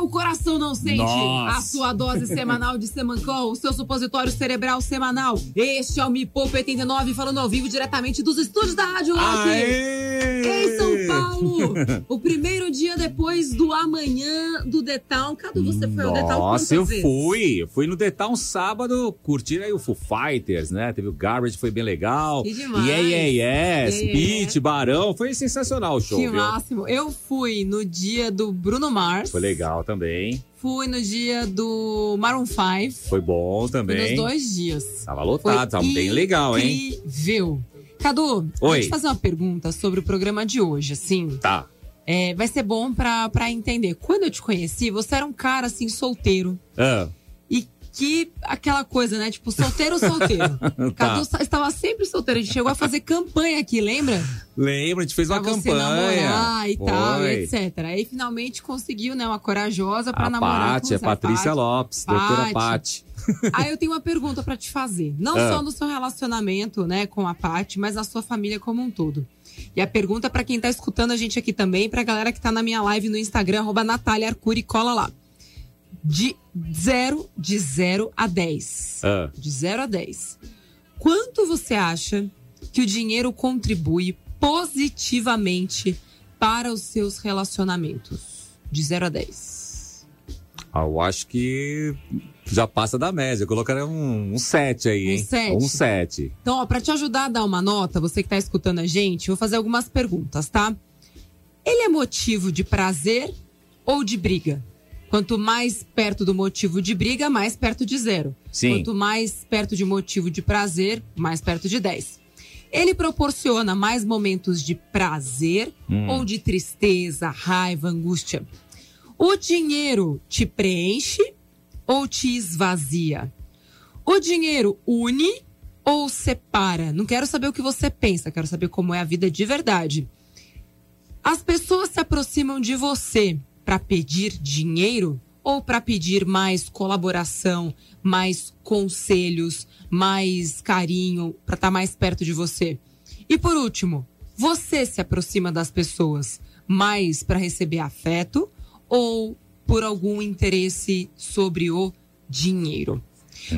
O coração não sente. Nossa. A sua dose semanal de Semancol, o seu supositório cerebral semanal. Este é o Me Poupe 89, falando ao vivo diretamente dos estúdios da Rádio Rock. Em São Paulo, o primeiro dia depois do amanhã do Town. Cadu, você foi ao The Town quantas Nossa, eu vezes? fui. Eu fui no The Town sábado, curtir aí o Foo Fighters, né? Teve o Garbage, foi bem legal. Que demais. Yeah, yeah, yes, Yeah, yeah, Pete, Barão. Foi sensacional o show, Que viu? máximo. Eu fui no dia do Bruno Mars. Foi legal também. Fui no dia do Maroon 5. Foi bom Fui também. nos dois dias. Tava lotado, tava bem legal, hein? Incrível. Cadu, Oi. vou te fazer uma pergunta sobre o programa de hoje, assim. Tá. É, vai ser bom pra, pra entender. Quando eu te conheci, você era um cara, assim, solteiro. Ah, que aquela coisa, né? Tipo, solteiro, solteiro. Tá. Cadu sa- estava sempre solteiro. A gente chegou a fazer campanha aqui, lembra? lembra, a gente fez Pra uma você campanha. namorar e tal, Foi. e etc. Aí finalmente conseguiu, né? Uma corajosa pra A namorar. A você, Patrícia. Lopes, doutora Paty. Paty. Aí eu tenho uma pergunta pra te fazer. Não Ah. só no seu relacionamento, né, com a Paty, mas na sua família como um todo. E a pergunta pra quem tá escutando a gente aqui também, pra galera que tá na minha live no Instagram, arroba Natália Arcuri, cola lá. De zero, de zero a 10. Ah. De zero a 10. Quanto você acha que o dinheiro contribui positivamente para os seus relacionamentos? De zero a 10. Ah, eu acho que já passa da média. Eu colocaria um 7 aí, Um hein? sete? Um 7. Então, ó, pra te ajudar a dar uma nota, você que tá escutando a gente, eu vou fazer algumas perguntas, tá? Ele é motivo de prazer ou de briga? Quanto mais perto do motivo de briga, mais perto de zero. Sim. Quanto mais perto de motivo de prazer, mais perto de 10. Ele proporciona mais momentos de prazer Hum. ou de tristeza, raiva, angústia? O dinheiro te preenche ou te esvazia? O dinheiro une ou separa? Não quero saber o que você pensa, quero saber como é a vida de verdade. As pessoas se aproximam de você para pedir dinheiro ou para pedir mais colaboração, mais conselhos, mais carinho, para estar mais perto de você? E por último, você se aproxima das pessoas mais para receber afeto ou por algum interesse sobre o dinheiro?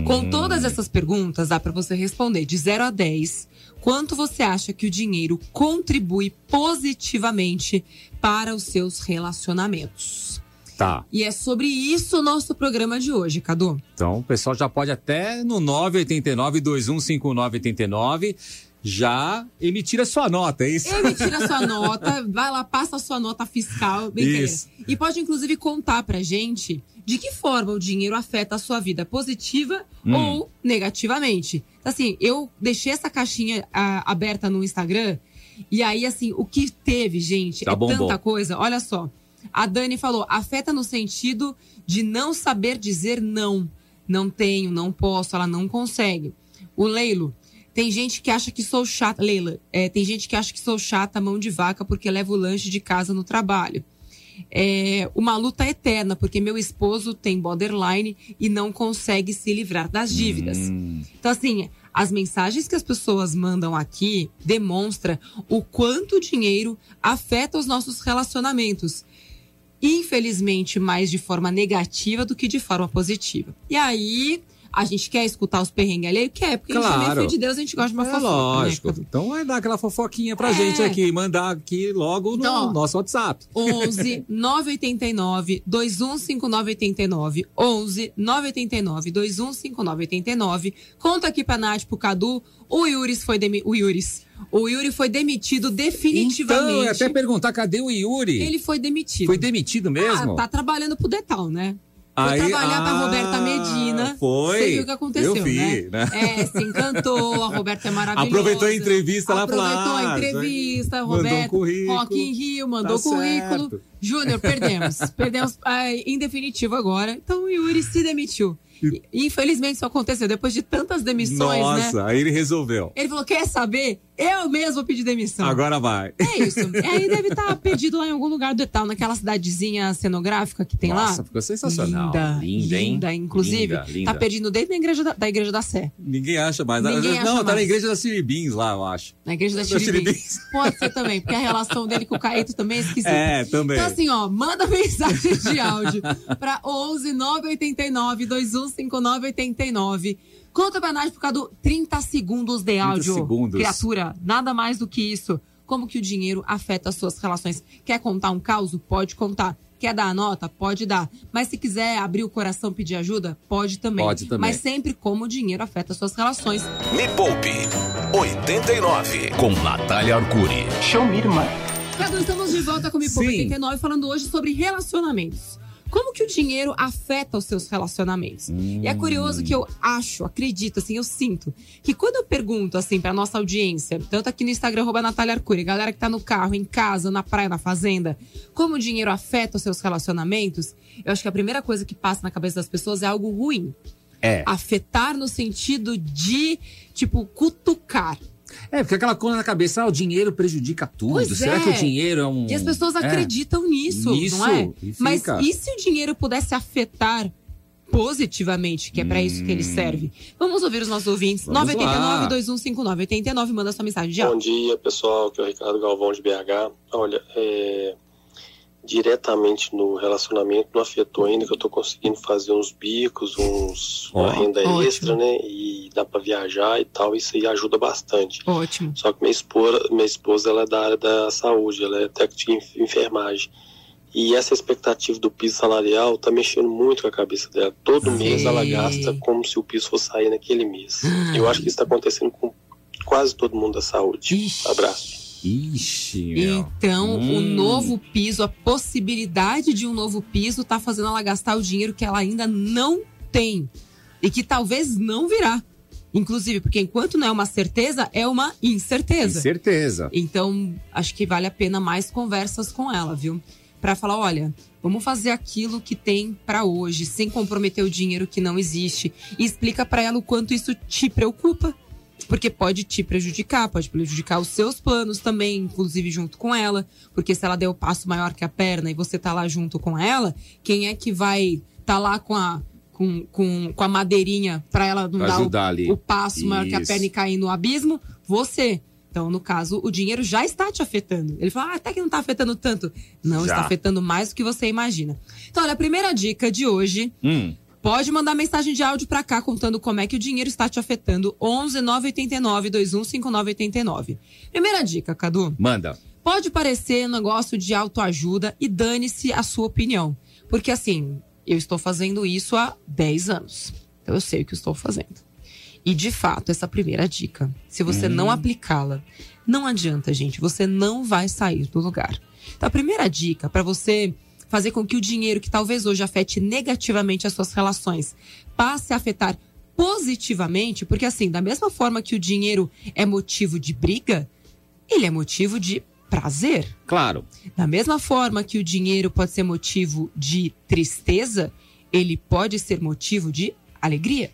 Com todas essas perguntas, dá para você responder de 0 a 10 quanto você acha que o dinheiro contribui positivamente para os seus relacionamentos. Tá. E é sobre isso o nosso programa de hoje, Cadu. Então, o pessoal já pode até no 989-215989 já emitir a sua nota, é isso? Emitir a sua nota, vai lá, passa a sua nota fiscal. brincadeira. Isso. E pode, inclusive, contar pra gente de que forma o dinheiro afeta a sua vida positiva Hum. ou negativamente. Assim, eu deixei essa caixinha ah, aberta no Instagram e aí, assim, o que teve, gente, Tá é bom, tanta bom. coisa. Olha só. A Dani falou, afeta no sentido de não saber dizer não. Não tenho, não posso, ela não consegue. O Leilo, tem gente que acha que sou chata. Leila, é, tem gente que acha que sou chata, mão de vaca, porque levo o lanche de casa no trabalho. É uma luta eterna, porque meu esposo tem borderline e não consegue se livrar das dívidas. Hum, Então, assim, as mensagens que as pessoas mandam aqui demonstra o quanto o dinheiro afeta os nossos relacionamentos. Infelizmente, mais de forma negativa do que de forma positiva. E aí, a gente quer escutar os perrengues ali? Quer, porque a gente também é Claro. filho de Deus, a gente gosta de uma é fofoca. lógico. Né? Então vai dar aquela fofoquinha pra É. gente aqui, mandar aqui logo no Então, ó. nosso WhatsApp. 11 989 215989. 11 989 215989. Conta aqui pra Nath, pro Cadu. O Yuris foi demi... O Yuris. O Yuri foi demitido definitivamente. Então, eu ia até perguntar, cadê o Yuri? Ele foi demitido. Foi demitido mesmo? Ah, tá trabalhando pro Detal, né? Foi Aí- trabalhar pra ah, Roberta Medina. foi. Você viu o que aconteceu, Eu vi, né? né? É, se encantou, a Roberta é maravilhosa. Aproveitou a entrevista lá, falou, Aproveitou ah, a entrevista, mandou um Roberto. currículo. Rock in Rio, mandou Tá currículo. certo. Júnior, perdemos. perdemos ah, em definitivo agora. Então o Yuri se demitiu. E, Infelizmente isso aconteceu depois de tantas demissões, né? Nossa, aí ele resolveu. Ele falou: quer saber? Eu mesmo vou pedir demissão. Agora vai. É isso. E aí deve estar perdido lá em algum lugar do Etal, naquela cidadezinha cenográfica que tem Nossa, lá. ficou sensacional. Linda, Linda, hein? linda. Inclusive, Linda, linda. tá perdido dentro da igreja da, da igreja da Sé. Ninguém acha mais. Ninguém não, acha tá na mais. igreja da Siribins lá, eu acho. Na igreja da. Chiribins. Pode ser também, porque a relação dele com o Caeto também é esquisita. É, também. Então, assim, ó, manda mensagem de áudio pra 11 989 2159 89. Conta pra nós por causa do 30 segundos de áudio. segundos. Criatura, nada mais do que isso. Como que o dinheiro afeta as suas relações? Quer contar um caos? Pode contar. Quer dar a nota? Pode dar. Mas se quiser abrir o coração e pedir ajuda, pode também. Pode também. Mas sempre como o dinheiro afeta as suas relações. Me Poupe 89 com Natália Arcuri. Show me, irmã. Cadu, estamos de volta com o Me Poupa Sim. 89 falando hoje sobre relacionamentos. Como que o dinheiro afeta os seus relacionamentos? E é curioso que eu acho, acredito, assim, eu sinto, que quando eu pergunto, assim, pra nossa audiência, tanto aqui no Instagram, arroba Natália Arcuri, galera que tá no carro, em casa, na praia, na fazenda, como o dinheiro afeta os seus relacionamentos, eu acho que a primeira coisa que passa na cabeça das pessoas é algo ruim. É. Afetar no sentido de, tipo, cutucar. É, porque aquela coisa na cabeça, ah, o dinheiro prejudica tudo. Pois Será é. que o dinheiro é um. E as pessoas É. acreditam nisso, Nisso, não é? e Mas e se o dinheiro pudesse afetar positivamente, que é pra isso que ele serve? Vamos ouvir os nossos ouvintes. Hum. Vamos lá. 989-2159-89, manda sua mensagem de Bom dia, pessoal. Aqui é o Ricardo Galvão de BH. Olha, é, diretamente no relacionamento não afetou ainda que eu tô conseguindo fazer uns bicos, uns Ó, uma renda ótimo. extra, né? E dá pra viajar e tal. Isso aí ajuda bastante. Ótimo. Só que minha esposa, minha esposa ela é da área da saúde, ela é técnica de enf- enfermagem. E essa expectativa do piso salarial tá mexendo muito com a cabeça dela. Todo mês ela gasta como se o piso fosse sair naquele mês. Eu acho que isso está acontecendo com quase todo mundo da saúde. Ixi. Abraço. Ixi, meu. Então, o Hum. novo piso, a possibilidade de um novo piso, tá fazendo ela gastar o dinheiro que ela ainda não tem. E que talvez não virá. Inclusive, porque enquanto não é uma certeza, é uma incerteza. Certeza. Então, acho que vale a pena mais conversas com ela, viu? Pra falar, olha, vamos fazer aquilo que tem pra hoje, sem comprometer o dinheiro que não existe. E explica pra ela o quanto isso te preocupa. Porque pode te prejudicar, pode prejudicar os seus planos também, inclusive junto com ela. Porque se ela der o passo maior que a perna e você tá lá junto com ela, quem é que vai tá lá com a, com, com, com a madeirinha pra ela não Pra dar o, ali. o passo maior que a Isso. perna e cair no abismo? Você. Então, no caso, o dinheiro já está te afetando. Ele fala, ah, até que não está afetando tanto. Não, Já. está afetando mais do que você imagina. Então, olha, a primeira dica de hoje, Hum. Pode mandar mensagem de áudio pra cá contando como é que o dinheiro está te afetando. 11 989 215989. Primeira dica, Cadu. Manda. Pode parecer um negócio de autoajuda e dane-se a sua opinião. Porque assim, eu estou fazendo isso há 10 anos. Então eu sei o que estou fazendo. E de fato, essa primeira dica, se você não aplicá-la, não adianta, gente, você não vai sair do lugar. Então a primeira dica para você fazer com que o dinheiro que talvez hoje afete negativamente as suas relações passe a afetar positivamente, porque assim, da mesma forma que o dinheiro é motivo de briga, ele é motivo de prazer. Claro. Da mesma forma que o dinheiro pode ser motivo de tristeza, ele pode ser motivo de alegria.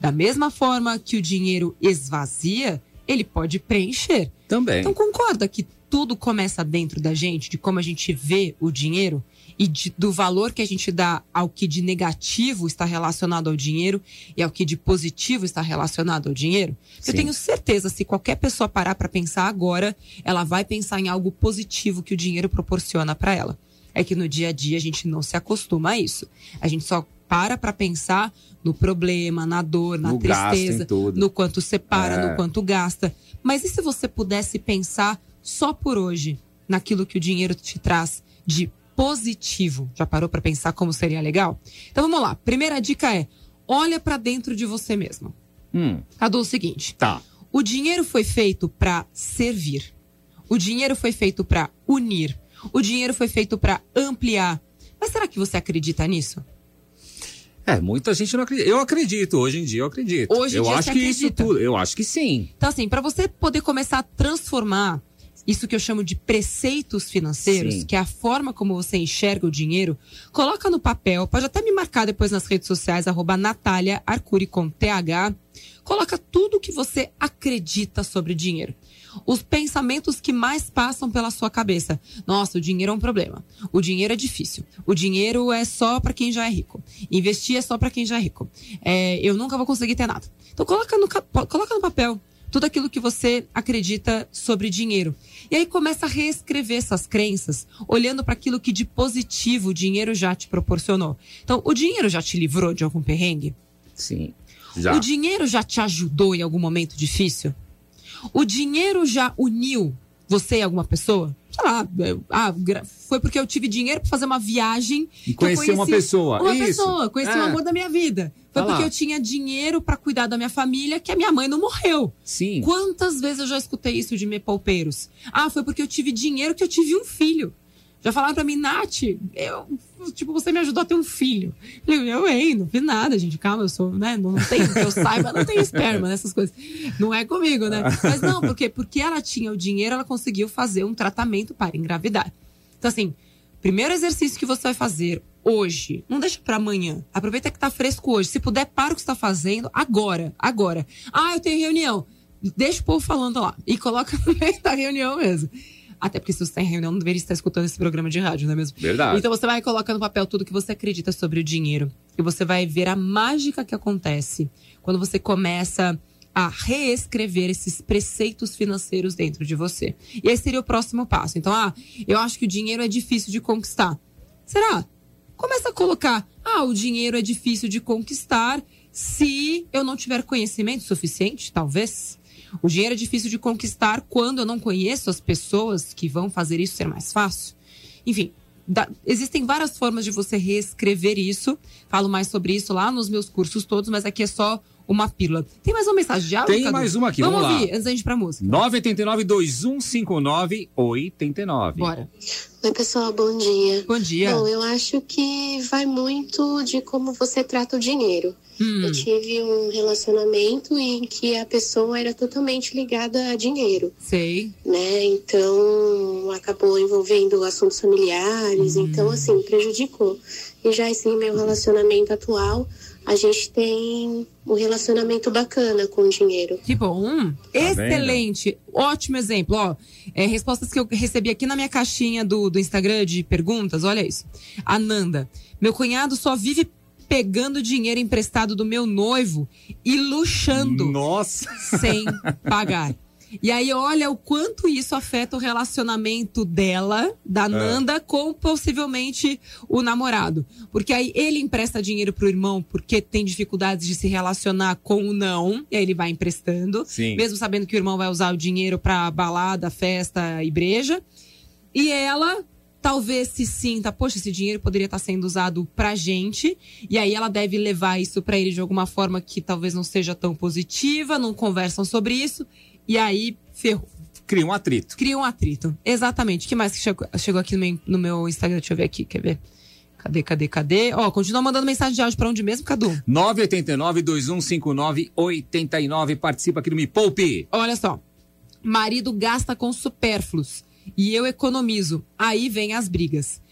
Da mesma forma que o dinheiro esvazia, ele pode preencher. Também. Então concorda que tudo começa dentro da gente, de como a gente vê o dinheiro e de- do valor que a gente dá ao que de negativo está relacionado ao dinheiro e ao que de positivo está relacionado ao dinheiro? Sim. Eu tenho certeza, se qualquer pessoa parar para pensar agora, ela vai pensar em algo positivo que o dinheiro proporciona para ela. É que no dia a dia a gente não se acostuma a isso. A gente só para para pensar no problema, na dor, na No tristeza, no quanto separa, É. no quanto gasta. Mas e se você pudesse pensar só por hoje naquilo que o dinheiro te traz de positivo? Já parou para pensar como seria legal? Então vamos lá. Primeira dica é: olha para dentro de você mesmo. Hum. Cadu, é o seguinte: Tá. o dinheiro foi feito para servir. O dinheiro foi feito para unir. O dinheiro foi feito para ampliar. Mas será que você acredita nisso? É, muita gente não acredita. Eu acredito, hoje em dia eu acredito. Hoje em eu dia acho que isso acredita? tudo. Eu acho que sim. Então, assim, para você poder começar a transformar isso que eu chamo de preceitos financeiros, Sim. que é a forma como você enxerga o dinheiro, coloca no papel, pode até me marcar depois nas redes sociais, arroba Natália Arcuri com TH. Coloca tudo que você acredita sobre dinheiro. Os pensamentos que mais passam pela sua cabeça. Nossa, o dinheiro é um problema. O dinheiro é difícil. O dinheiro é só para quem já é rico. Investir é só para quem já é rico. É, eu nunca vou conseguir ter nada. Então coloca no, ca- coloca no papel tudo aquilo que você acredita sobre dinheiro. E aí começa a reescrever essas crenças, olhando para aquilo que de positivo o dinheiro já te proporcionou. Então, o dinheiro já te livrou de algum perrengue? Sim. Já. O dinheiro já te ajudou em algum momento difícil? O dinheiro já uniu você e alguma pessoa? Sei lá, eu- ah, foi porque eu tive dinheiro para fazer uma viagem. E conhecer uma pessoa. Uma Isso. pessoa, conheci É. o amor da minha vida. Foi Tá porque lá. eu tinha dinheiro para cuidar da minha família que a minha mãe não morreu. Sim. Quantas vezes eu já escutei isso de me palpeiros? Ah, foi porque eu tive dinheiro que eu tive um filho. Já falaram pra mim, Nath, eu, tipo, você me ajudou a ter um filho. Eu, eu, ei, não fiz nada, gente. Calma, eu sou, né? Não tem, que eu saiba, não tem esperma nessas coisas. Não é comigo, né? Mas não, porque, porque ela tinha o dinheiro, ela conseguiu fazer um tratamento para engravidar. Então, assim, primeiro exercício que você vai fazer hoje, não deixa pra amanhã. Aproveita que tá fresco hoje. Se puder, para o que você tá fazendo agora, agora. Ah, eu tenho reunião. Deixa o povo falando lá. E coloca no meio da reunião mesmo. Até porque se você está em reunião, não deveria estar escutando esse programa de rádio, não é mesmo? Verdade. Então você vai colocar no papel tudo que você acredita sobre o dinheiro. E você vai ver a mágica que acontece quando você começa a reescrever esses preceitos financeiros dentro de você. E esse seria o próximo passo. Então, ah, eu acho que o dinheiro é difícil de conquistar. Será? Começa a colocar, ah, o dinheiro é difícil de conquistar se eu não tiver conhecimento suficiente, talvez. O dinheiro é difícil de conquistar quando eu não conheço as pessoas que vão fazer isso ser mais fácil. Enfim, dá- existem várias formas de você reescrever isso. Falo mais sobre isso lá nos meus cursos todos, mas aqui é só uma pílula. Tem mais uma mensagem de áudio? Tem Cadu? mais uma aqui, Vamos, vamos lá. ouvir, antes da gente ir pra música. 989-2159-89. Bora. Oi, pessoal, bom dia. Bom dia. Bom, eu acho que vai muito de como você trata o dinheiro. Hum, Eu tive um relacionamento em que a pessoa era totalmente ligada a dinheiro, sei. né? Então acabou envolvendo assuntos familiares, então assim, prejudicou. E já esse meu relacionamento atual, a gente tem um relacionamento bacana com o dinheiro. Que bom. Excelente. Ótimo exemplo. Ó, é, respostas que eu recebi aqui na minha caixinha do, do Instagram de perguntas. Olha isso. Ananda. Meu cunhado só vive pegando dinheiro emprestado do meu noivo e luxando Nossa. sem pagar. E aí, olha o quanto isso afeta o relacionamento dela, da Nanda, com possivelmente o namorado. Porque aí ele empresta dinheiro pro irmão porque tem dificuldades de se relacionar com o não, e aí ele vai emprestando. Sim. Mesmo sabendo que o irmão vai usar o dinheiro pra balada, festa e breja. E ela talvez se sinta, poxa, esse dinheiro poderia estar sendo usado pra gente. E aí ela deve levar isso pra ele de alguma forma que talvez não seja tão positiva, não conversam sobre isso. E aí ferrou. Cria um atrito. Cria um atrito. Exatamente. O que mais que chegou, chegou aqui no meu, no meu Instagram? Deixa eu ver aqui, quer ver? Cadê, cadê, cadê? Ó, continua mandando mensagem de áudio pra onde mesmo, Cadu? 989-2159-89. Participa aqui do Me Poupe. Olha só. Marido gasta com supérfluos e eu economizo. Aí vem as brigas.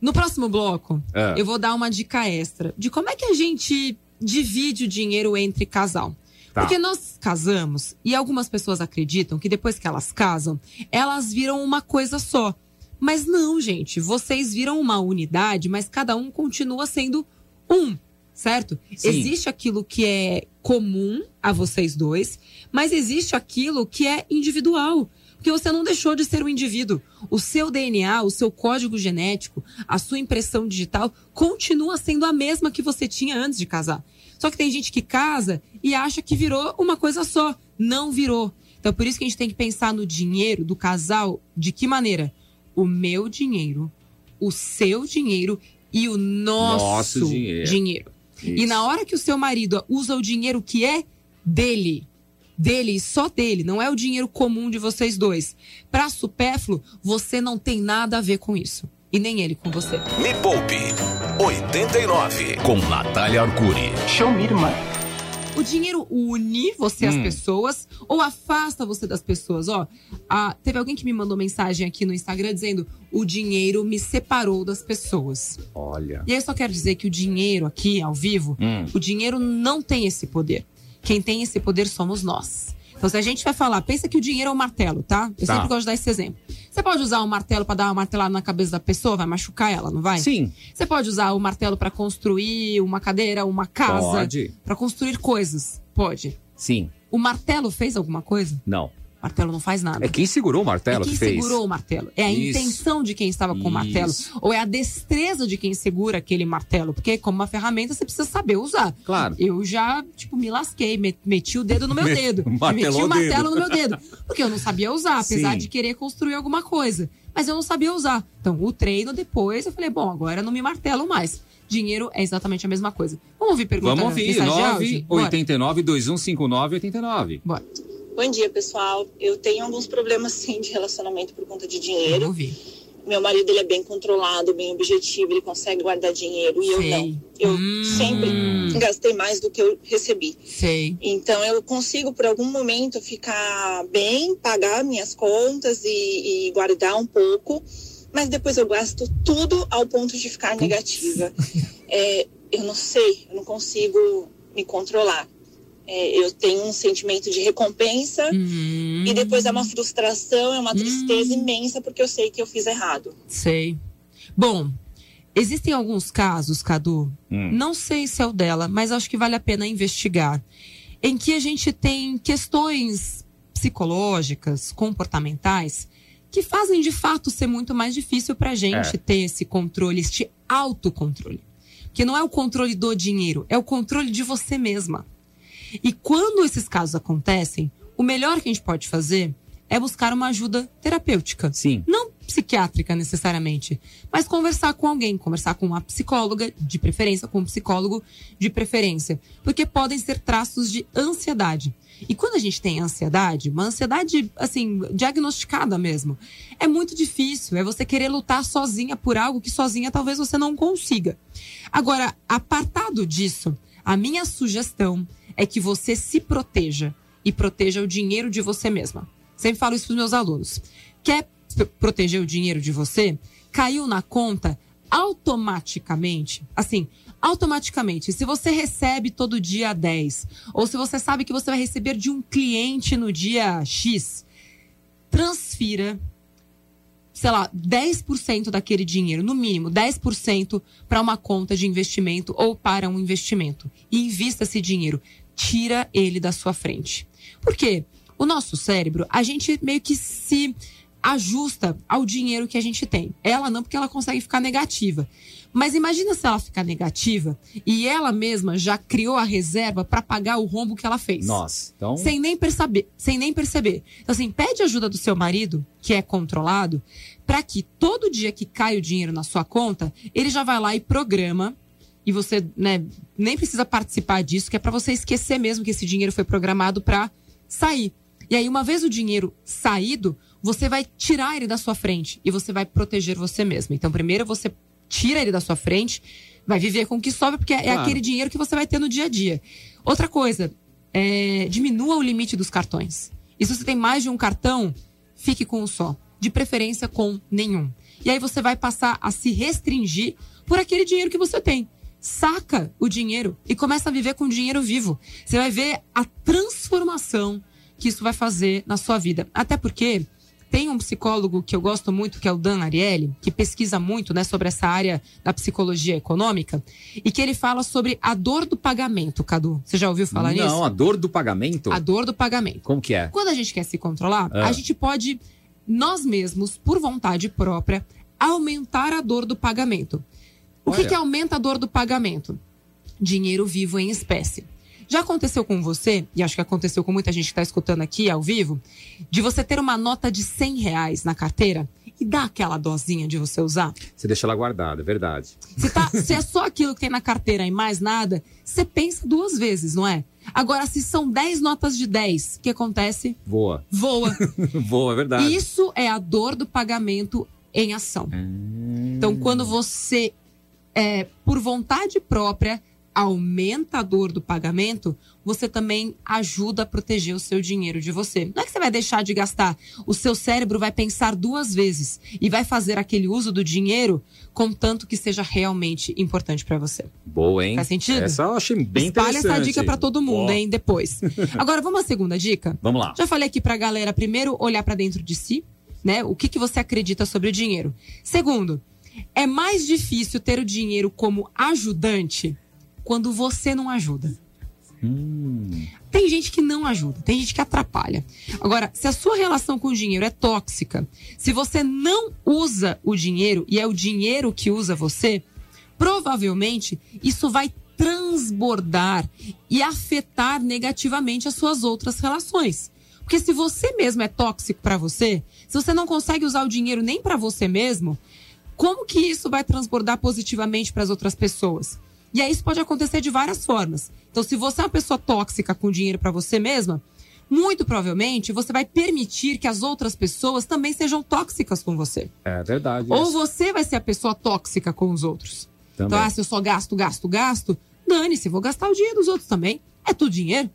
No próximo bloco, É. eu vou dar uma dica extra de como é que a gente divide o dinheiro entre casal. Tá. Porque nós casamos e algumas pessoas acreditam que depois que elas casam, elas viram uma coisa só. Mas não, gente. Vocês viram uma unidade, mas cada um continua sendo um, certo? Sim. Existe aquilo que é comum a vocês dois, mas existe aquilo que é individual. Porque você não deixou de ser um indivíduo. O seu DNA, o seu código genético, a sua impressão digital continua sendo a mesma que você tinha antes de casar. Só que tem gente que casa e acha que virou uma coisa só. Não virou. Então, por isso que a gente tem que pensar no dinheiro do casal. De que maneira? O meu dinheiro, o seu dinheiro e o nosso, Nosso dinheiro. dinheiro. E na hora que o seu marido usa o dinheiro que é dele, dele e só dele, não é o dinheiro comum de vocês dois, pra supérfluo, você não tem nada a ver com isso. E nem ele com você. Me Poupe 89 com Natália Arcuri. Show me, irmã. O dinheiro une você às Hum. pessoas ou afasta você das pessoas. Ó, a- teve alguém que me mandou mensagem aqui no Instagram dizendo: o dinheiro me separou das pessoas. Olha. E aí eu só quero dizer que o dinheiro aqui, ao vivo, Hum. o dinheiro não tem esse poder. Quem tem esse poder somos nós. Então, se a gente vai falar, pensa que o dinheiro é um martelo, tá? Eu Tá. sempre gosto de dar esse exemplo. Você pode usar um martelo pra dar uma martelada na cabeça da pessoa, vai machucar ela, não vai? Sim, Você pode usar o martelo pra construir uma cadeira, uma casa, pode. Pra construir coisas. Pode. Sim. O martelo fez alguma coisa? Não. O martelo não faz nada. É quem segurou o É martelo quem que fez. segurou o martelo. É a Isso. intenção de quem estava com o martelo. Isso. Ou é a destreza de quem segura aquele martelo. Porque, como uma ferramenta, você precisa saber usar. Claro. Eu já, tipo, me lasquei, me- meti o dedo no meu Me- dedo. meti o martelo no meu dedo. Porque eu não sabia usar, apesar Sim. de querer construir alguma coisa. Mas eu não sabia usar. Então, o treino depois, eu falei, bom, agora não me martelo mais. Dinheiro é exatamente a mesma coisa. Vamos ouvir pergunta Vamos ouvir. mensagem de 9 áudio? Bora. 89 2159 89. Bora. Bom dia, pessoal. Eu tenho alguns problemas sim de relacionamento por conta de dinheiro. Meu marido ele é bem controlado, bem objetivo, ele consegue guardar dinheiro e eu Sei. não. Eu Hum. sempre gastei mais do que eu recebi. Sei. Então eu consigo por algum momento ficar bem, pagar minhas contas e, e guardar um pouco, mas depois eu gasto tudo ao ponto de ficar negativa. É, eu não sei, eu não consigo me controlar. É, eu tenho um sentimento de recompensa Hum, e depois é uma frustração, é uma tristeza Hum. imensa porque eu sei que eu fiz errado. Sei. Bom, existem alguns casos, Cadu, Hum. não sei se é o dela, mas acho que vale a pena investigar, em que a gente tem questões psicológicas, comportamentais, que fazem de fato ser muito mais difícil pra gente É. ter esse controle, este autocontrole. Que não é o controle do dinheiro, é o controle de você mesma. E quando esses casos acontecem, o melhor que a gente pode fazer é buscar uma ajuda terapêutica Sim. não psiquiátrica necessariamente, mas conversar com alguém, conversar com uma psicóloga de preferência, com um psicólogo de preferência, porque podem ser traços de ansiedade. E quando a gente tem ansiedade, uma ansiedade assim, diagnosticada mesmo, é muito difícil, é você querer lutar sozinha por algo que sozinha talvez você não consiga. Agora, apartado disso, a minha sugestão é que você se proteja e proteja o dinheiro de você mesma. Sempre falo isso para os meus alunos. Quer proteger o dinheiro de você? Caiu na conta automaticamente. Assim, automaticamente. Se você recebe todo dia 10, ou se você sabe que você vai receber de um cliente no dia X, transfira sei lá, 10% daquele dinheiro, no mínimo 10% para uma conta de investimento ou para um investimento. E invista esse dinheiro. Tira ele da sua frente. Por quê? O nosso cérebro, a gente meio que se ajusta ao dinheiro que a gente tem. Ela não, porque ela consegue ficar negativa. Mas imagina se ela ficar negativa e ela mesma já criou a reserva para pagar o rombo que ela fez Nossa. Então. sem nem perceber, sem nem perceber. Então assim, pede ajuda do seu marido, que é controlado, para que todo dia que cai o dinheiro na sua conta, ele já vai lá e programa e você, né, nem precisa participar disso, que é para você esquecer mesmo que esse dinheiro foi programado para sair. E aí uma vez o dinheiro saído, você vai tirar ele da sua frente e você vai proteger você mesmo. Então primeiro você tira ele da sua frente, vai viver com o que sobra, porque é Claro. aquele dinheiro que você vai ter no dia a dia. Outra coisa, é, diminua o limite dos cartões. E se você tem mais de um cartão, fique com um só. De preferência com nenhum. E aí você vai passar a se restringir por aquele dinheiro que você tem. Saca o dinheiro e começa a viver com o dinheiro vivo. Você vai ver a transformação que isso vai fazer na sua vida. Até porque tem um psicólogo que eu gosto muito, que é o Dan Ariely, que pesquisa muito né, sobre essa área da psicologia econômica, e que ele fala sobre a dor do pagamento, Cadu. Você já ouviu falar não, nisso? a dor do pagamento. A dor do pagamento. Como que é? Quando a gente quer se controlar, Ah. a gente pode, nós mesmos, por vontade própria, aumentar a dor do pagamento. O que, que aumenta a dor do pagamento? Dinheiro vivo em espécie. Já aconteceu com você, e acho que aconteceu com muita gente que está escutando aqui ao vivo, de você ter uma nota de 100 reais na carteira e dar aquela dosinha de você usar? Você deixa ela guardada, é verdade. Se, tá, se é só aquilo que tem na carteira e mais nada, você pensa duas vezes, não é? Agora, se são 10 notas de 10, o que acontece? Voa. Voa. Voa, é verdade. Isso é a dor do pagamento em ação. Hum. Então, quando você, é, por vontade própria, aumenta a dor do pagamento, você também ajuda a proteger o seu dinheiro de você. Não é que você vai deixar de gastar, o seu cérebro vai pensar duas vezes e vai fazer aquele uso do dinheiro contanto que seja realmente importante para você. Boa, hein? Faz sentido? Essa eu achei bem Espalha interessante. essa dica para todo mundo, hein, depois. Agora, vamos à segunda dica? Vamos lá. Já falei aqui pra galera, primeiro, olhar pra dentro de si, né? O que, que você acredita sobre o dinheiro. Segundo, é mais difícil ter o dinheiro como ajudante quando você não ajuda. Hum, Tem gente que não ajuda, tem gente que atrapalha. Agora, se a sua relação com o dinheiro é tóxica, se você não usa o dinheiro e é o dinheiro que usa você, provavelmente isso vai transbordar e afetar negativamente as suas outras relações. Porque se você mesmo é tóxico para você, se você não consegue usar o dinheiro nem para você mesmo, como que isso vai transbordar positivamente para as outras pessoas? E aí isso pode acontecer de várias formas. Então, se você é uma pessoa tóxica com dinheiro para você mesma, muito provavelmente você vai permitir que as outras pessoas também sejam tóxicas com você. é verdade. Ou você vai ser a pessoa tóxica com os outros. também. Então, ah, se eu só gasto, gasto, gasto, dane-se, vou gastar o dinheiro dos outros também. É tudo dinheiro.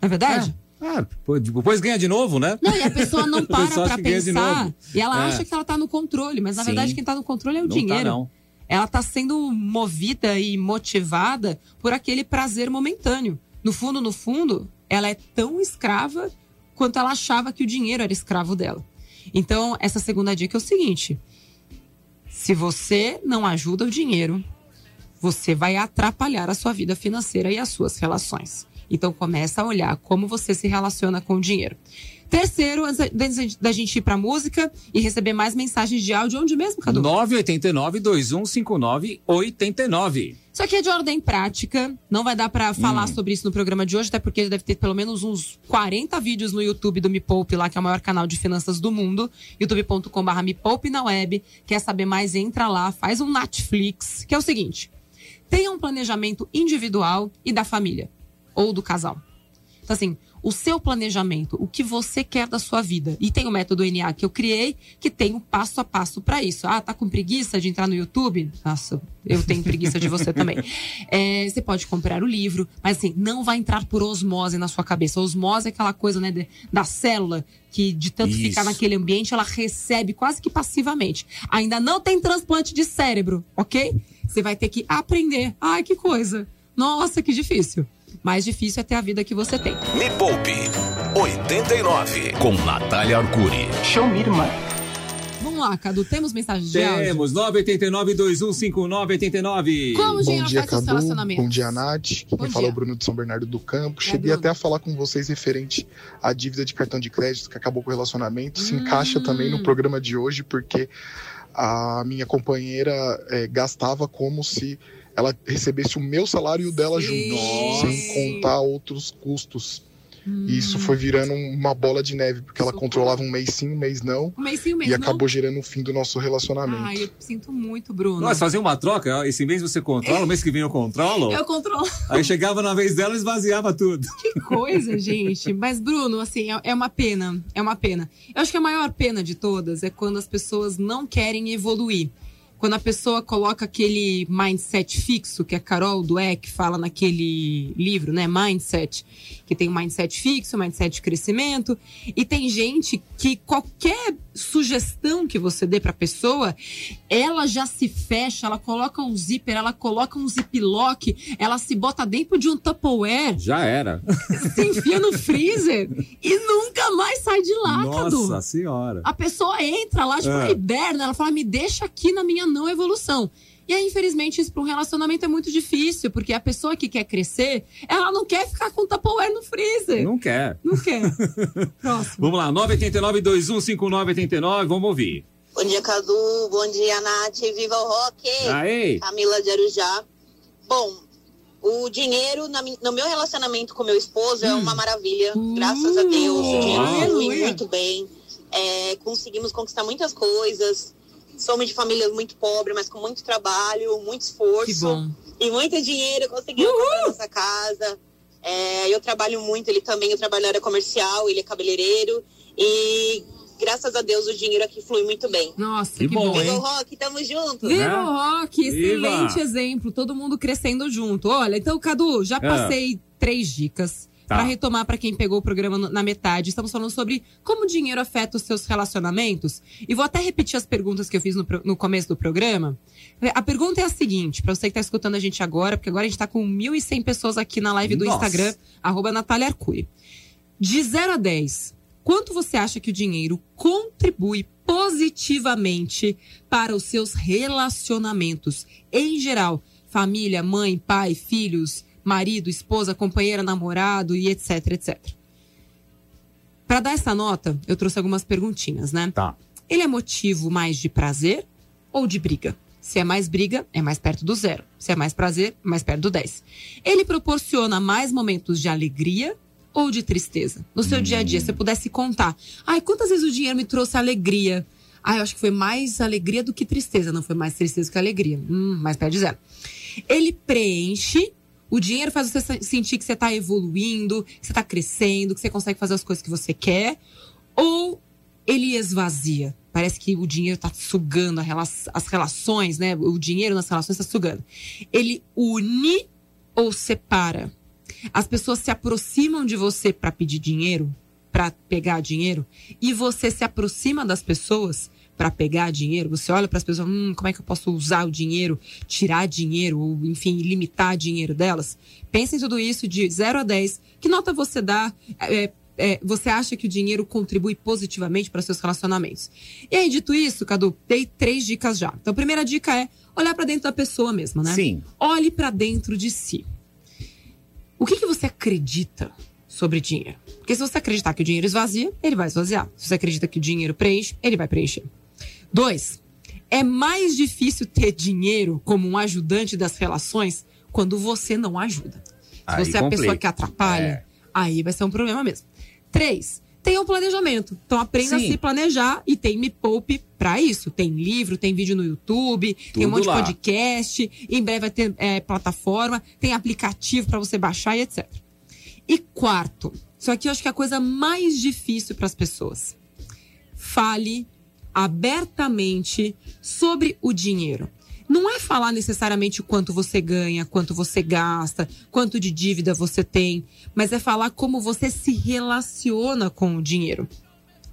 Não é verdade? Ah, depois ganha de novo, né? Não, e a pessoa não para de pensar. E ela É. acha que ela tá no controle, mas na Sim. verdade quem tá no controle é o não dinheiro. tá, não. Ela tá sendo movida e motivada por aquele prazer momentâneo. No fundo, no fundo, ela é tão escrava quanto ela achava que o dinheiro era escravo dela. Então, essa segunda dica é o seguinte: se você não ajuda o dinheiro, você vai atrapalhar a sua vida financeira e as suas relações. Então começa a olhar como você se relaciona com o dinheiro. Terceiro, antes da gente ir pra música e receber mais mensagens de áudio, onde mesmo, Cadu? 989-2159-89. Isso aqui é de ordem prática. Não vai dar pra falar Hum. sobre isso no programa de hoje, até porque deve ter pelo menos uns 40 vídeos no YouTube do Me Poupe, lá, que é o maior canal de finanças do mundo. youtube.com.br Me Poupe na web. Quer saber mais? Entra lá, faz um Netflix, que é o seguinte: tenha um planejamento individual e da família, ou do casal. Então, assim, o seu planejamento, o que você quer da sua vida. E tem o método NA que eu criei, que tem um passo a passo para isso. Ah, tá com preguiça de entrar no YouTube? Nossa, eu tenho preguiça de você também. É, você pode comprar o livro, mas assim, não vai entrar por osmose na sua cabeça. Osmose é aquela coisa, né, de- da célula, que de tanto Isso. ficar naquele ambiente, ela recebe quase que passivamente. Ainda não tem transplante de cérebro, ok? Você vai ter que aprender. Ai, que coisa. Nossa, que difícil. Mais difícil é ter a vida que você tem. Me Poupe 89 com Natália Arcuri. Show me, irmã. Vamos lá, Cadu, temos mensagem de áudio? Temos 989-2159-89. Como o Bom dia, Cadu. Bom dia, Nath. Bom Quem fala é dia. o Bruno de São Bernardo do Campo. É, Cheguei Bruno. até a falar com vocês referente à dívida de cartão de crédito que acabou com o relacionamento. Se Hum. encaixa também no programa de hoje, porque a minha companheira eh, gastava como se ela recebesse o meu salário e o dela Sim. juntos, sem contar outros custos. Hum. E isso foi virando uma bola de neve, porque ela controlava um mês sim, um mês não. Um mês sim, um mês E não? acabou gerando o fim do nosso relacionamento. Ai, eu sinto muito, Bruno. Nós fazia uma troca, esse mês você controla, o mês que vem eu controlo. Eu controlo. Aí chegava na vez dela e esvaziava tudo. Que coisa, gente. Mas, Bruno, assim, é, é uma pena. É uma pena. Eu acho que a maior pena de todas é quando as pessoas não querem evoluir. Quando a pessoa coloca aquele mindset fixo, que a Carol Dweck fala naquele livro, né? Mindset. Que tem um mindset fixo, um mindset de crescimento. E tem gente que qualquer sugestão que você dê pra pessoa, ela já se fecha, ela coloca um zíper, ela coloca um ziplock, ela se bota dentro de um Tupperware Já era. se enfia no freezer e nunca mais sai de lá, Cadu. Nossa senhora. A pessoa entra lá, tipo, É. hiberna, ela fala, me deixa aqui na minha não evolução. E aí, infelizmente, isso para um relacionamento é muito difícil, porque a pessoa que quer crescer, ela não quer ficar com Tupperware no freezer. Não quer. Não quer. Próximo. Vamos lá, 989-2159-89, vamos ouvir. Bom dia, Cadu. Bom dia, Nath. Viva o rock! Aê! Camila de Arujá. Bom, o dinheiro na no meu relacionamento com meu esposo é uma maravilha. Graças a Deus. O dinheiro flui muito bem. É, conseguimos conquistar muitas coisas. Somos de famílias muito pobres, mas com muito trabalho, muito esforço Que bom. e muito dinheiro conseguimos comprar nossa casa. É, eu trabalho muito, ele também, eu trabalho na área comercial, ele é cabeleireiro. E graças a Deus o dinheiro aqui flui muito bem. Nossa, Que que, bom, bom. hein? Viva o rock, tamo junto. Viva Né? o rock, excelente Viva! exemplo. Todo mundo crescendo junto. Olha, então, Cadu, já passei três dicas. Tá. pra retomar pra quem pegou o programa na metade. Estamos falando sobre como o dinheiro afeta os seus relacionamentos. E vou até repetir as perguntas que eu fiz no, no começo do programa. A pergunta é a seguinte, pra você que tá escutando a gente agora, porque agora a gente tá com 1.100 pessoas aqui na live do Nossa. Instagram, arroba Natália Arcuri. De 0 a 10, quanto você acha que o dinheiro contribui positivamente para os seus relacionamentos em geral? Família, mãe, pai, filhos, marido, esposa, companheira, namorado e etc, etc. Para dar essa nota, eu trouxe algumas perguntinhas, né? Tá. Ele é motivo mais de prazer ou de briga? Se é mais briga, é mais perto do zero. Se é mais prazer, mais perto do 10. Ele proporciona mais momentos de alegria ou de tristeza? No seu dia a dia, se você pudesse contar. Ai, quantas vezes o dinheiro me trouxe alegria? Ah, eu acho que foi mais alegria do que tristeza. Não foi mais tristeza que alegria. Hum, mais perto de zero. Ele preenche. O dinheiro faz você se- sentir que você está evoluindo, que você está crescendo, que você consegue fazer as coisas que você quer. Ou ele esvazia. Parece que o dinheiro está sugando rela- as relações, né? O dinheiro nas relações está sugando. Ele une ou separa? As pessoas se aproximam de você para pedir dinheiro, para pegar dinheiro, e você se aproxima das pessoas para pegar dinheiro. Você olha para as pessoas, hum, como é que eu posso usar o dinheiro, tirar dinheiro, ou enfim, limitar dinheiro delas? Pensa em tudo isso de 0 a 10. Que nota você dá? É, é, você acha que o dinheiro contribui positivamente para seus relacionamentos? E aí, dito isso, Cadu, dei três dicas já. Então, a primeira dica é olhar para dentro da pessoa mesma, né? Sim. Olhe para dentro de si. O que, que você acredita sobre dinheiro? Porque se você acreditar que o dinheiro esvazia, ele vai esvaziar. Se você acredita que o dinheiro preenche, ele vai preencher. Dois, é mais difícil ter dinheiro como um ajudante das relações quando você não ajuda. Se Aí você é a pessoa que atrapalha, É. aí vai ser um problema mesmo. Três, tenha um planejamento. Então aprenda Sim. a se planejar e tem Me Poupe pra isso. Tem livro, tem vídeo no YouTube, tem um Tudo monte lá. de podcast, em breve vai ter é, plataforma, tem aplicativo pra você baixar e etc. E quarto, isso aqui eu acho que é a coisa mais difícil para as pessoas. Fale abertamente sobre o dinheiro. Não é falar necessariamente quanto você ganha, quanto você gasta, quanto de dívida você tem, mas é falar como você se relaciona com o dinheiro.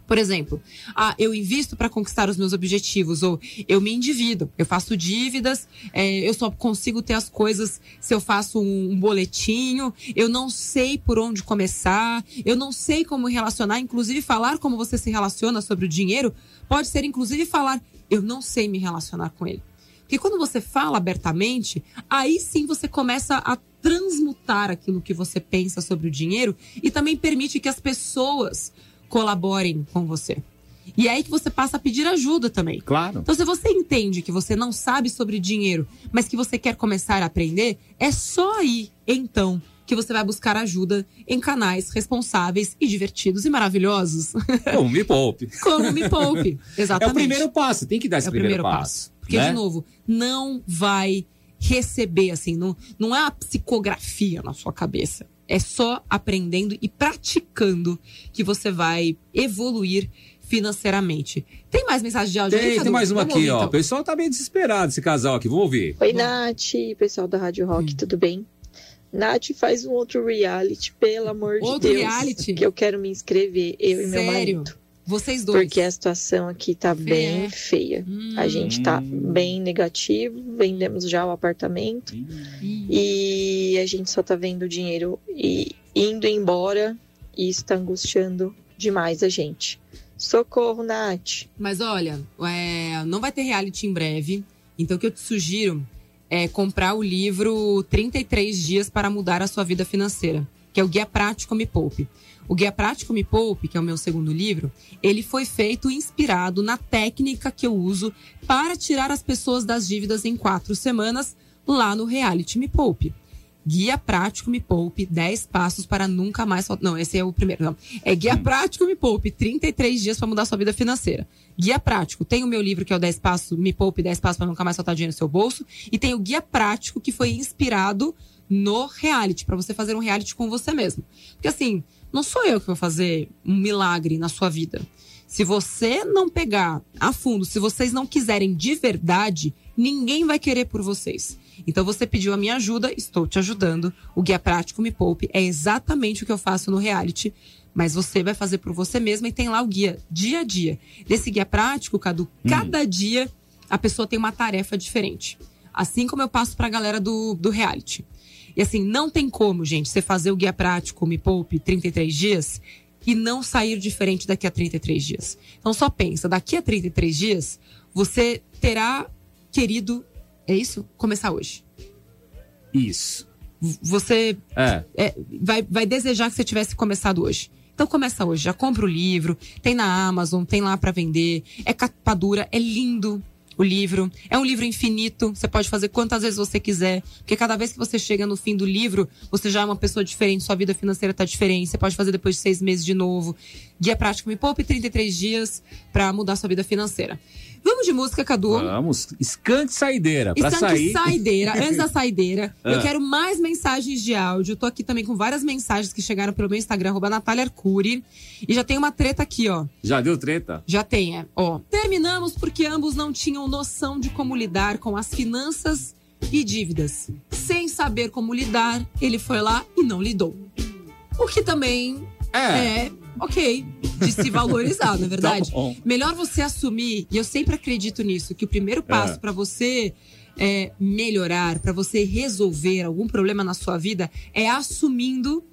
Por exemplo, ah, eu invisto para conquistar os meus objetivos, ou eu me endivido, eu faço dívidas, é, eu só consigo ter as coisas se eu faço um, um boletinho, eu não sei por onde começar, eu não sei como relacionar, inclusive falar como você se relaciona sobre o dinheiro, pode ser inclusive falar, eu não sei me relacionar com ele. Porque quando você fala abertamente, aí sim você começa a transmutar aquilo que você pensa sobre o dinheiro e também permite que as pessoas colaborem com você. E é aí que você passa a pedir ajuda também. Claro. Então, se você entende que você não sabe sobre dinheiro, mas que você quer começar a aprender, é só aí, então, que você vai buscar ajuda em canais responsáveis e divertidos e maravilhosos, Como me poupe. como Me Poupe. É Exatamente. o primeiro passo, tem que dar esse É o primeiro, primeiro passo. Porque, né? de novo, não vai receber, assim, não, não é a psicografia na sua cabeça. É só aprendendo e praticando que você vai evoluir financeiramente. Tem mais mensagem de áudio Tem, tem mais uma Vamos aqui, ouvir, ó. então. O pessoal tá meio desesperado, esse casal aqui. Vamos ouvir. Oi. Nath, pessoal da Rádio Rock, Hum. tudo bem? Nath, faz um outro reality, pelo amor Outro de Deus. reality? Que eu quero me inscrever, eu e meu Sério? marido. Vocês dois. Porque a situação aqui tá Feia. bem feia. Hum, A gente tá Hum. bem negativo, vendemos já o apartamento ih, e a gente só tá vendo o dinheiro e indo embora e isso tá angustiando demais a gente. Socorro, Nath. Mas olha, é, não vai ter reality em breve. Então o que eu te sugiro é comprar o livro 33 Dias para Mudar a Sua Vida Financeira, que é o Guia Prático Me Poupe. O Guia Prático Me Poupe, que é o meu segundo livro, ele foi feito inspirado na técnica que eu uso para tirar as pessoas das dívidas em quatro semanas lá no Reality Me Poupe. Guia Prático Me Poupe, 10 passos para nunca mais faltar. Não, esse é o primeiro. Não. É Guia Prático Me Poupe, 33 dias para mudar sua vida financeira. Guia Prático, tem o meu livro que é o 10 passos, Me Poupe, 10 passos para nunca mais faltar dinheiro no seu bolso. E tem o Guia Prático que foi inspirado no reality, para você fazer um reality com você mesmo. Porque assim, não sou eu que vou fazer um milagre na sua vida. Se você não pegar a fundo, se vocês não quiserem de verdade, ninguém vai querer por vocês. Então você pediu a minha ajuda, estou te ajudando. O guia prático Me Poupe é exatamente o que eu faço no reality, mas você vai fazer por você mesma e tem lá o guia dia a dia. Desse guia prático, Cadu, cada dia a pessoa tem uma tarefa diferente. Assim como eu passo pra galera do, do reality. E assim, não tem como, gente, você fazer o guia prático Me Poupe 33 dias e não sair diferente daqui a 33 dias. Então só pensa, daqui a 33 dias, você terá querido, é isso? Começar hoje. Isso. Você É. é, vai, vai desejar que você tivesse começado hoje. Então começa hoje, já compra o livro, tem na Amazon, tem lá pra vender, é capa dura, é lindo o livro, é um livro infinito, você pode fazer quantas vezes você quiser, porque cada vez que você chega no fim do livro, você já é uma pessoa diferente, sua vida financeira tá diferente, você pode fazer depois de seis meses de novo. Guia prático Me Poupe 33 dias pra mudar sua vida financeira. Vamos de música, Cadu. Vamos. Escante saideira. Pra Estanque sair. saideira. Antes da saideira, eu Ah. quero mais mensagens de áudio. Tô aqui também com várias mensagens que chegaram pelo meu Instagram, arroba Natália Arcuri. E já tem uma treta aqui, ó. Já deu treta? Já tem, é. Ó. Terminamos porque ambos não tinham noção de como lidar com as finanças e dívidas. Sem saber como lidar, ele foi lá e não lidou. O que também é, ok de se valorizar, não é verdade? Tá. Melhor você assumir, e eu sempre acredito nisso, que o primeiro passo É. pra você é, melhorar, pra você resolver algum problema na sua vida, é assumindo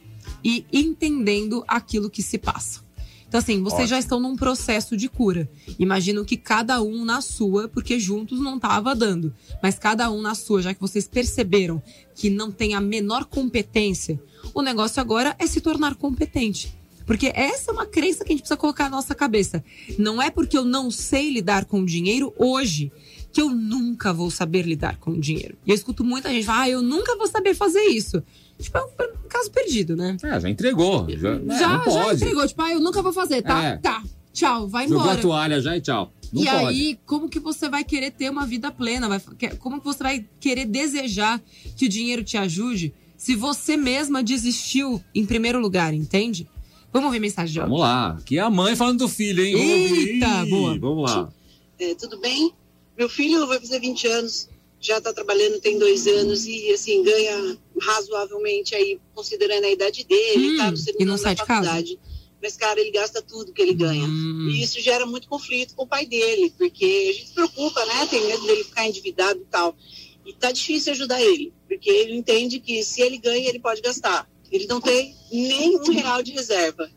e entendendo aquilo que se passa. Então, assim, vocês Ótimo. já estão num processo de cura. Imagino que cada um na sua, porque juntos não tava dando. Mas cada um na sua, já que vocês perceberam que não tem a menor competência, o negócio agora é se tornar competente. Porque essa é uma crença que a gente precisa colocar na nossa cabeça. Não é porque eu não sei lidar com o dinheiro hoje que eu nunca vou saber lidar com o dinheiro. E eu escuto muita gente falar, ah, eu nunca vou saber fazer isso. Tipo, é um caso perdido, né? É, já entregou. Já, é, já, não já entregou, tipo, ah, eu nunca vou fazer, tá? É. Tá. Tchau, vai Jogou embora. a toalha já e tchau. Não e pode. aí, como que você vai querer ter uma vida plena? Vai- como que você vai querer desejar que o dinheiro te ajude se você mesma desistiu em primeiro lugar, entende? Vamos ouvir mensagem de. Vamos lá. Aqui é a mãe falando do filho, hein? Eita, boa. Vamos lá. É, tudo bem? Meu filho vai fazer 20 anos, já está trabalhando tem dois anos e assim ganha razoavelmente aí, considerando a idade dele, Hum, tá no segundo e não ano sai da de casa? faculdade. Mas, cara, ele gasta tudo que ele ganha. Hum. E isso gera muito conflito com o pai dele, porque a gente se preocupa, né? Tem medo dele ficar endividado e tal. E tá difícil ajudar ele, porque ele entende que se ele ganha, ele pode gastar. Ele não tem nem um real de reserva.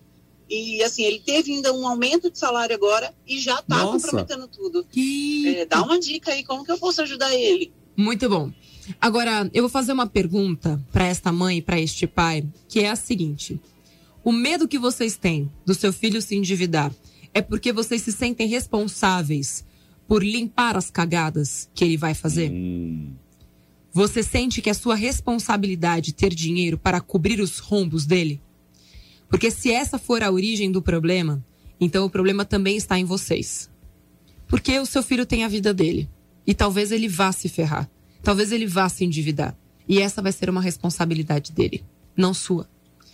E assim, ele teve ainda um aumento de salário agora e já tá Nossa. comprometendo tudo. Que- É, dá uma dica aí, como que eu posso ajudar ele? Muito bom. Agora, eu vou fazer uma pergunta pra esta mãe e pra este pai, que é a seguinte: o medo que vocês têm do seu filho se endividar é porque vocês se sentem responsáveis por limpar as cagadas que ele vai fazer? Hum, Você sente que é sua responsabilidade ter dinheiro para cobrir os rombos dele? Porque se essa for a origem do problema, então o problema também está em vocês. Porque o seu filho tem a vida dele. E talvez ele vá se ferrar. Talvez ele vá se endividar. E essa vai ser uma responsabilidade dele, não sua.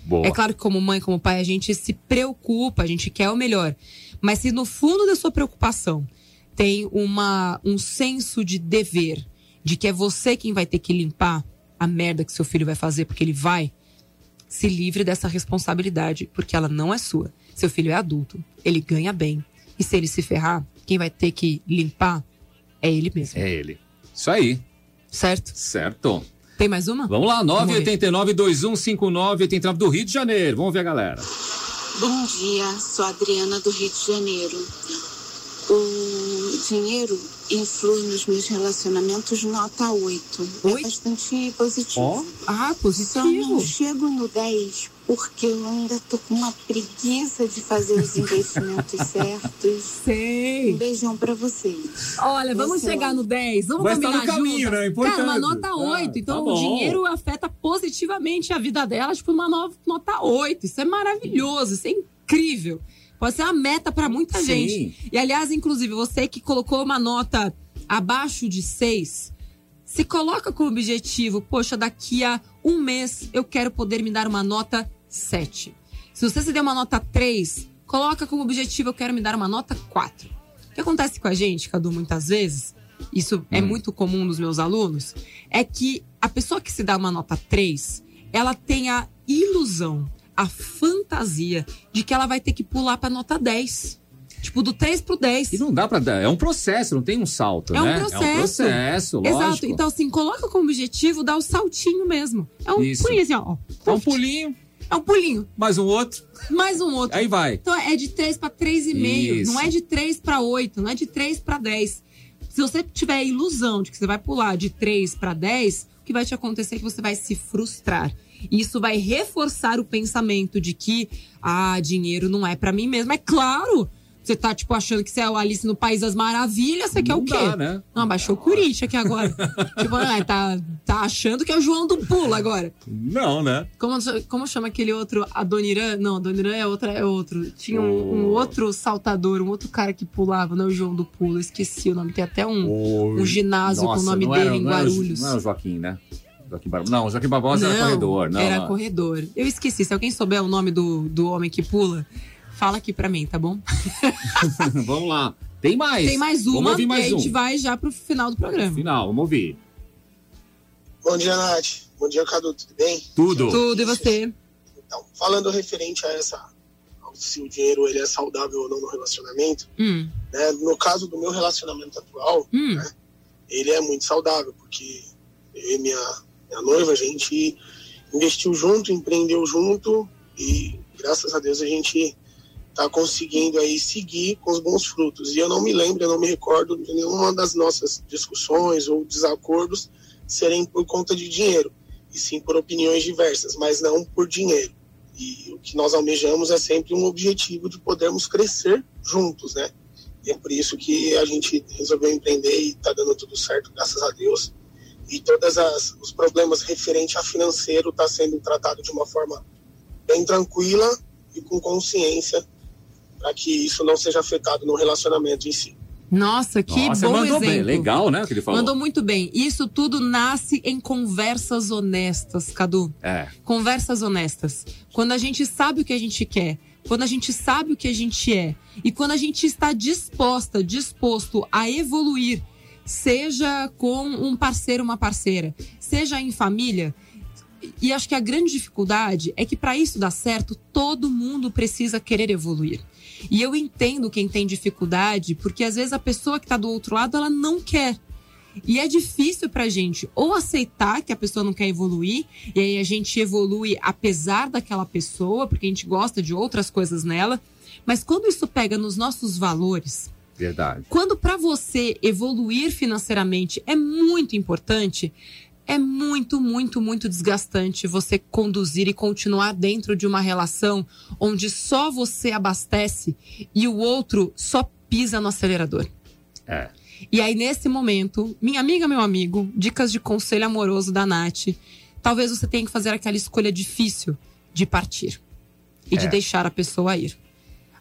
boa. É claro que como mãe, como pai, a gente se preocupa, a gente quer o melhor. Mas se no fundo da sua preocupação tem uma, um senso de dever, de que é você quem vai ter que limpar a merda que seu filho vai fazer, porque ele vai, se livre dessa responsabilidade, porque ela não é sua. Seu filho é adulto, ele ganha bem. E se ele se ferrar, quem vai ter que limpar é ele mesmo. É ele. Isso aí. Certo? Certo. Tem mais uma? Vamos lá, Vamos ver. 989-2159-89 do Rio de Janeiro. Vamos ver a galera. Bom dia, sou a Adriana do Rio de Janeiro. O dinheiro influi nos meus relacionamentos nota 8. É bastante positivo. Ah, Só positivo. não chego no 10 porque eu ainda tô com uma preguiça de fazer os investimentos certos. Sei. Um beijão pra vocês. Olha, vamos é chegar no 10. Vamos Mas tá combinar no caminho, juntas? né? Importante. Cara, uma nota Ah, 8. Então tá o dinheiro afeta positivamente a vida dela, tipo, uma no- nota 8. Isso é maravilhoso, isso é incrível. Pode ser uma meta pra muita Sim. gente. E aliás, inclusive, você que colocou uma nota abaixo de 6, se coloca como objetivo, poxa, daqui a um mês eu quero poder me dar uma nota 7. Se você se der uma nota 3, Coloca como objetivo, eu quero me dar uma nota 4. O que acontece com a gente, Cadu, muitas vezes, isso é muito comum nos meus alunos, é que a pessoa que se dá uma nota 3, ela tem a ilusão, a fantasia de que ela vai ter que pular pra nota 10. Tipo, do 3 pro 10. E não dá pra dar. É um processo, não tem um salto, É um né? processo. É um processo, lógico. Exato. Então, assim, coloca como objetivo dar o saltinho mesmo. É um Isso. pulinho assim, ó. É um pulinho. É um pulinho. Mais um outro. Mais um outro. Aí vai. Então é de 3 para 3,5. Isso. Não é de 3 para 8, não é de 3 para 10. Se você tiver a ilusão de que você vai pular de 3 para 10, o que vai te acontecer é que você vai se frustrar. E isso vai reforçar o pensamento de que, ah, dinheiro não é para mim mesmo. É claro! Você tá, tipo, achando que você é o Alice no País das Maravilhas, você quer o Não quê? dá, né? Não, baixou o Corinthians aqui agora. tipo, ah, tá, tá achando que é o João do Pulo agora. Não, né? Como, como chama aquele outro? Adoniran? Não, Adoniran é, outra, é outro. Tinha um, um outro saltador, um outro cara que pulava, não é o João do Pulo, esqueci o nome. Tem até um, um ginásio com o Nossa, nome não dele era- em não era o- Guarulhos. Não é o Joaquim, né? Joaquim Barbosa. Não, o Joaquim Barbosa era corredor. Não, era não. corredor. Eu esqueci. Se alguém souber o nome do, do homem que pula, fala aqui pra mim, tá bom? Vamos lá. Tem mais. Tem mais Vamos uma ouvir mais e a gente um. vai já pro final do programa. Final, vamos ouvir. Bom dia, Nath. Bom dia, Cadu. Tudo bem? Tudo. Tudo, e você? Então, falando referente a essa, se o dinheiro ele é saudável ou não no relacionamento, Hum, né? No caso do meu relacionamento atual, hum. né? Ele é muito saudável, porque eu e minha, minha noiva, a gente investiu junto, empreendeu junto e graças a Deus a gente está conseguindo aí seguir com os bons frutos. E eu não me lembro, eu não me recordo de nenhuma das nossas discussões ou desacordos serem por conta de dinheiro, e sim por opiniões diversas, mas não por dinheiro. E o que nós almejamos é sempre um objetivo de podermos crescer juntos, né? E é por isso que a gente resolveu empreender e está dando tudo certo, graças a Deus. E todos os problemas referentes a financeiro está sendo tratado de uma forma bem tranquila e com consciência para que isso não seja afetado no relacionamento em si. Nossa, que Nossa, bom mandou exemplo. bem. Legal, né, o que ele falou. Mandou muito bem. Isso tudo nasce em conversas honestas, Cadu. É. Conversas honestas. Quando a gente sabe o que a gente quer, quando a gente sabe o que a gente é e quando a gente está disposta, disposto a evoluir, seja com um parceiro, uma parceira, seja em família. E acho que a grande dificuldade é que para isso dar certo, todo mundo precisa querer evoluir. E eu entendo quem tem dificuldade, porque às vezes a pessoa que está do outro lado, ela não quer. E é difícil pra gente ou aceitar que a pessoa não quer evoluir, e aí a gente evolui apesar daquela pessoa, porque a gente gosta de outras coisas nela. Mas quando isso pega nos nossos valores, Verdade. quando para você evoluir financeiramente é muito importante, é muito, muito, muito desgastante você conduzir e continuar dentro de uma relação onde só você abastece e o outro só pisa no acelerador. É. E aí, nesse momento, minha amiga, meu amigo, dicas de conselho amoroso da Nath. Talvez você tenha que fazer aquela escolha difícil de partir e de É. deixar a pessoa ir.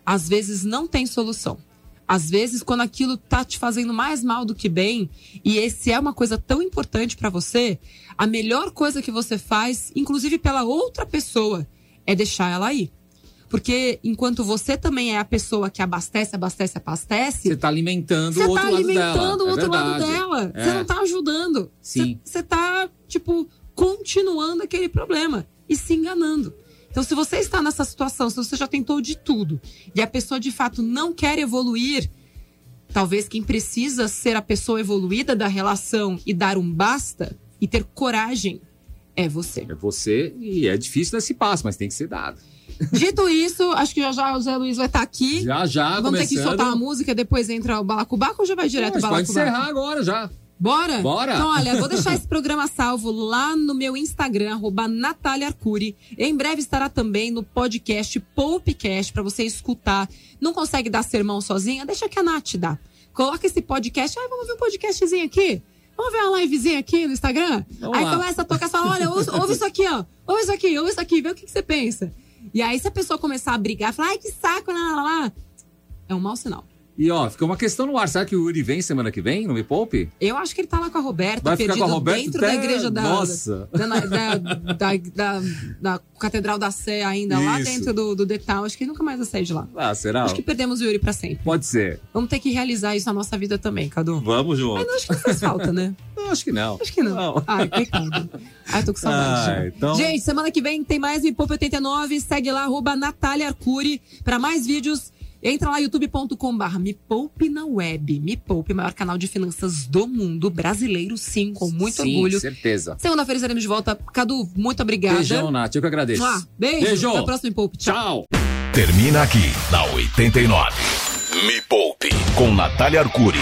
Às vezes não tem solução. Às vezes, quando aquilo tá te fazendo mais mal do que bem, e esse é uma coisa tão importante pra você, a melhor coisa que você faz, inclusive pela outra pessoa, é deixar ela ir. Porque enquanto você também é a pessoa que abastece, abastece, abastece, Você tá alimentando você o outro tá lado alimentando dela. o É outro lado dela. É. Você não tá ajudando. Sim. Você tá, tipo, continuando aquele problema e se enganando. Então, se você está nessa situação, se você já tentou de tudo e a pessoa de fato não quer evoluir, talvez quem precisa ser a pessoa evoluída da relação e dar um basta e ter coragem é você. É você e é difícil dar esse passo, mas tem que ser dado. Dito isso, acho que já já o Zé Luiz vai estar aqui. Já, já, Vamos ter que começando. soltar a música, depois entra o balacobaco ou já vai direto Não, o gente pode encerrar agora já. Bora? Bora. Então, olha, vou deixar esse programa salvo lá no meu Instagram, arroba Natália Arcuri. Em breve estará também no podcast Poupecast para você escutar. Não consegue dar sermão sozinha? Deixa que a Nath dá. Coloca esse podcast. Ai, vamos ver um podcastzinho aqui? Vamos ver uma livezinha aqui no Instagram? Vamos aí lá. começa a tocar e fala: olha, ouve, ouve isso aqui, ó. Ouve isso aqui, ouve isso aqui, vê o que, que você pensa. E aí, se a pessoa começar a brigar, falar, ai, que saco, lá, lá, lá, é um mau sinal. E ó, ficou uma questão no ar. Será que o Yuri vem semana que vem? Não me poupe? Eu acho que ele tá lá com a Roberta, Vai ficar com a Roberta dentro até- da igreja da, Nossa. da, da, da, da- da Catedral da Sé ainda, lá Isso. dentro do, do Detal. Acho que nunca mais vai sair de lá. Ah, será? Acho que perdemos o Yuri pra sempre. Pode ser. Vamos ter que realizar isso na nossa vida também, Cadu. Vamos junto. Mas acho que não faz falta, né? Não, acho que não. Acho que não. Ai, coitado. Ai, tô com saudade. Ai, já. então- Gente, semana que vem tem mais Me Poupe 89. Segue lá, arroba Natália Arcuri, pra mais vídeos. Entra lá, youtube.com.br Me Poupe na web. Me Poupe, maior canal de finanças do mundo, brasileiro, sim, com muito Sim, orgulho. certeza. Segunda-feira estaremos de volta. Cadu, muito obrigada. Beijão, Nath. Eu que agradeço. Mua. Beijo. Beijo. Até o próximo Me Poupe. Tchau. Termina aqui na 89. Me Poupe com Natália Arcuri.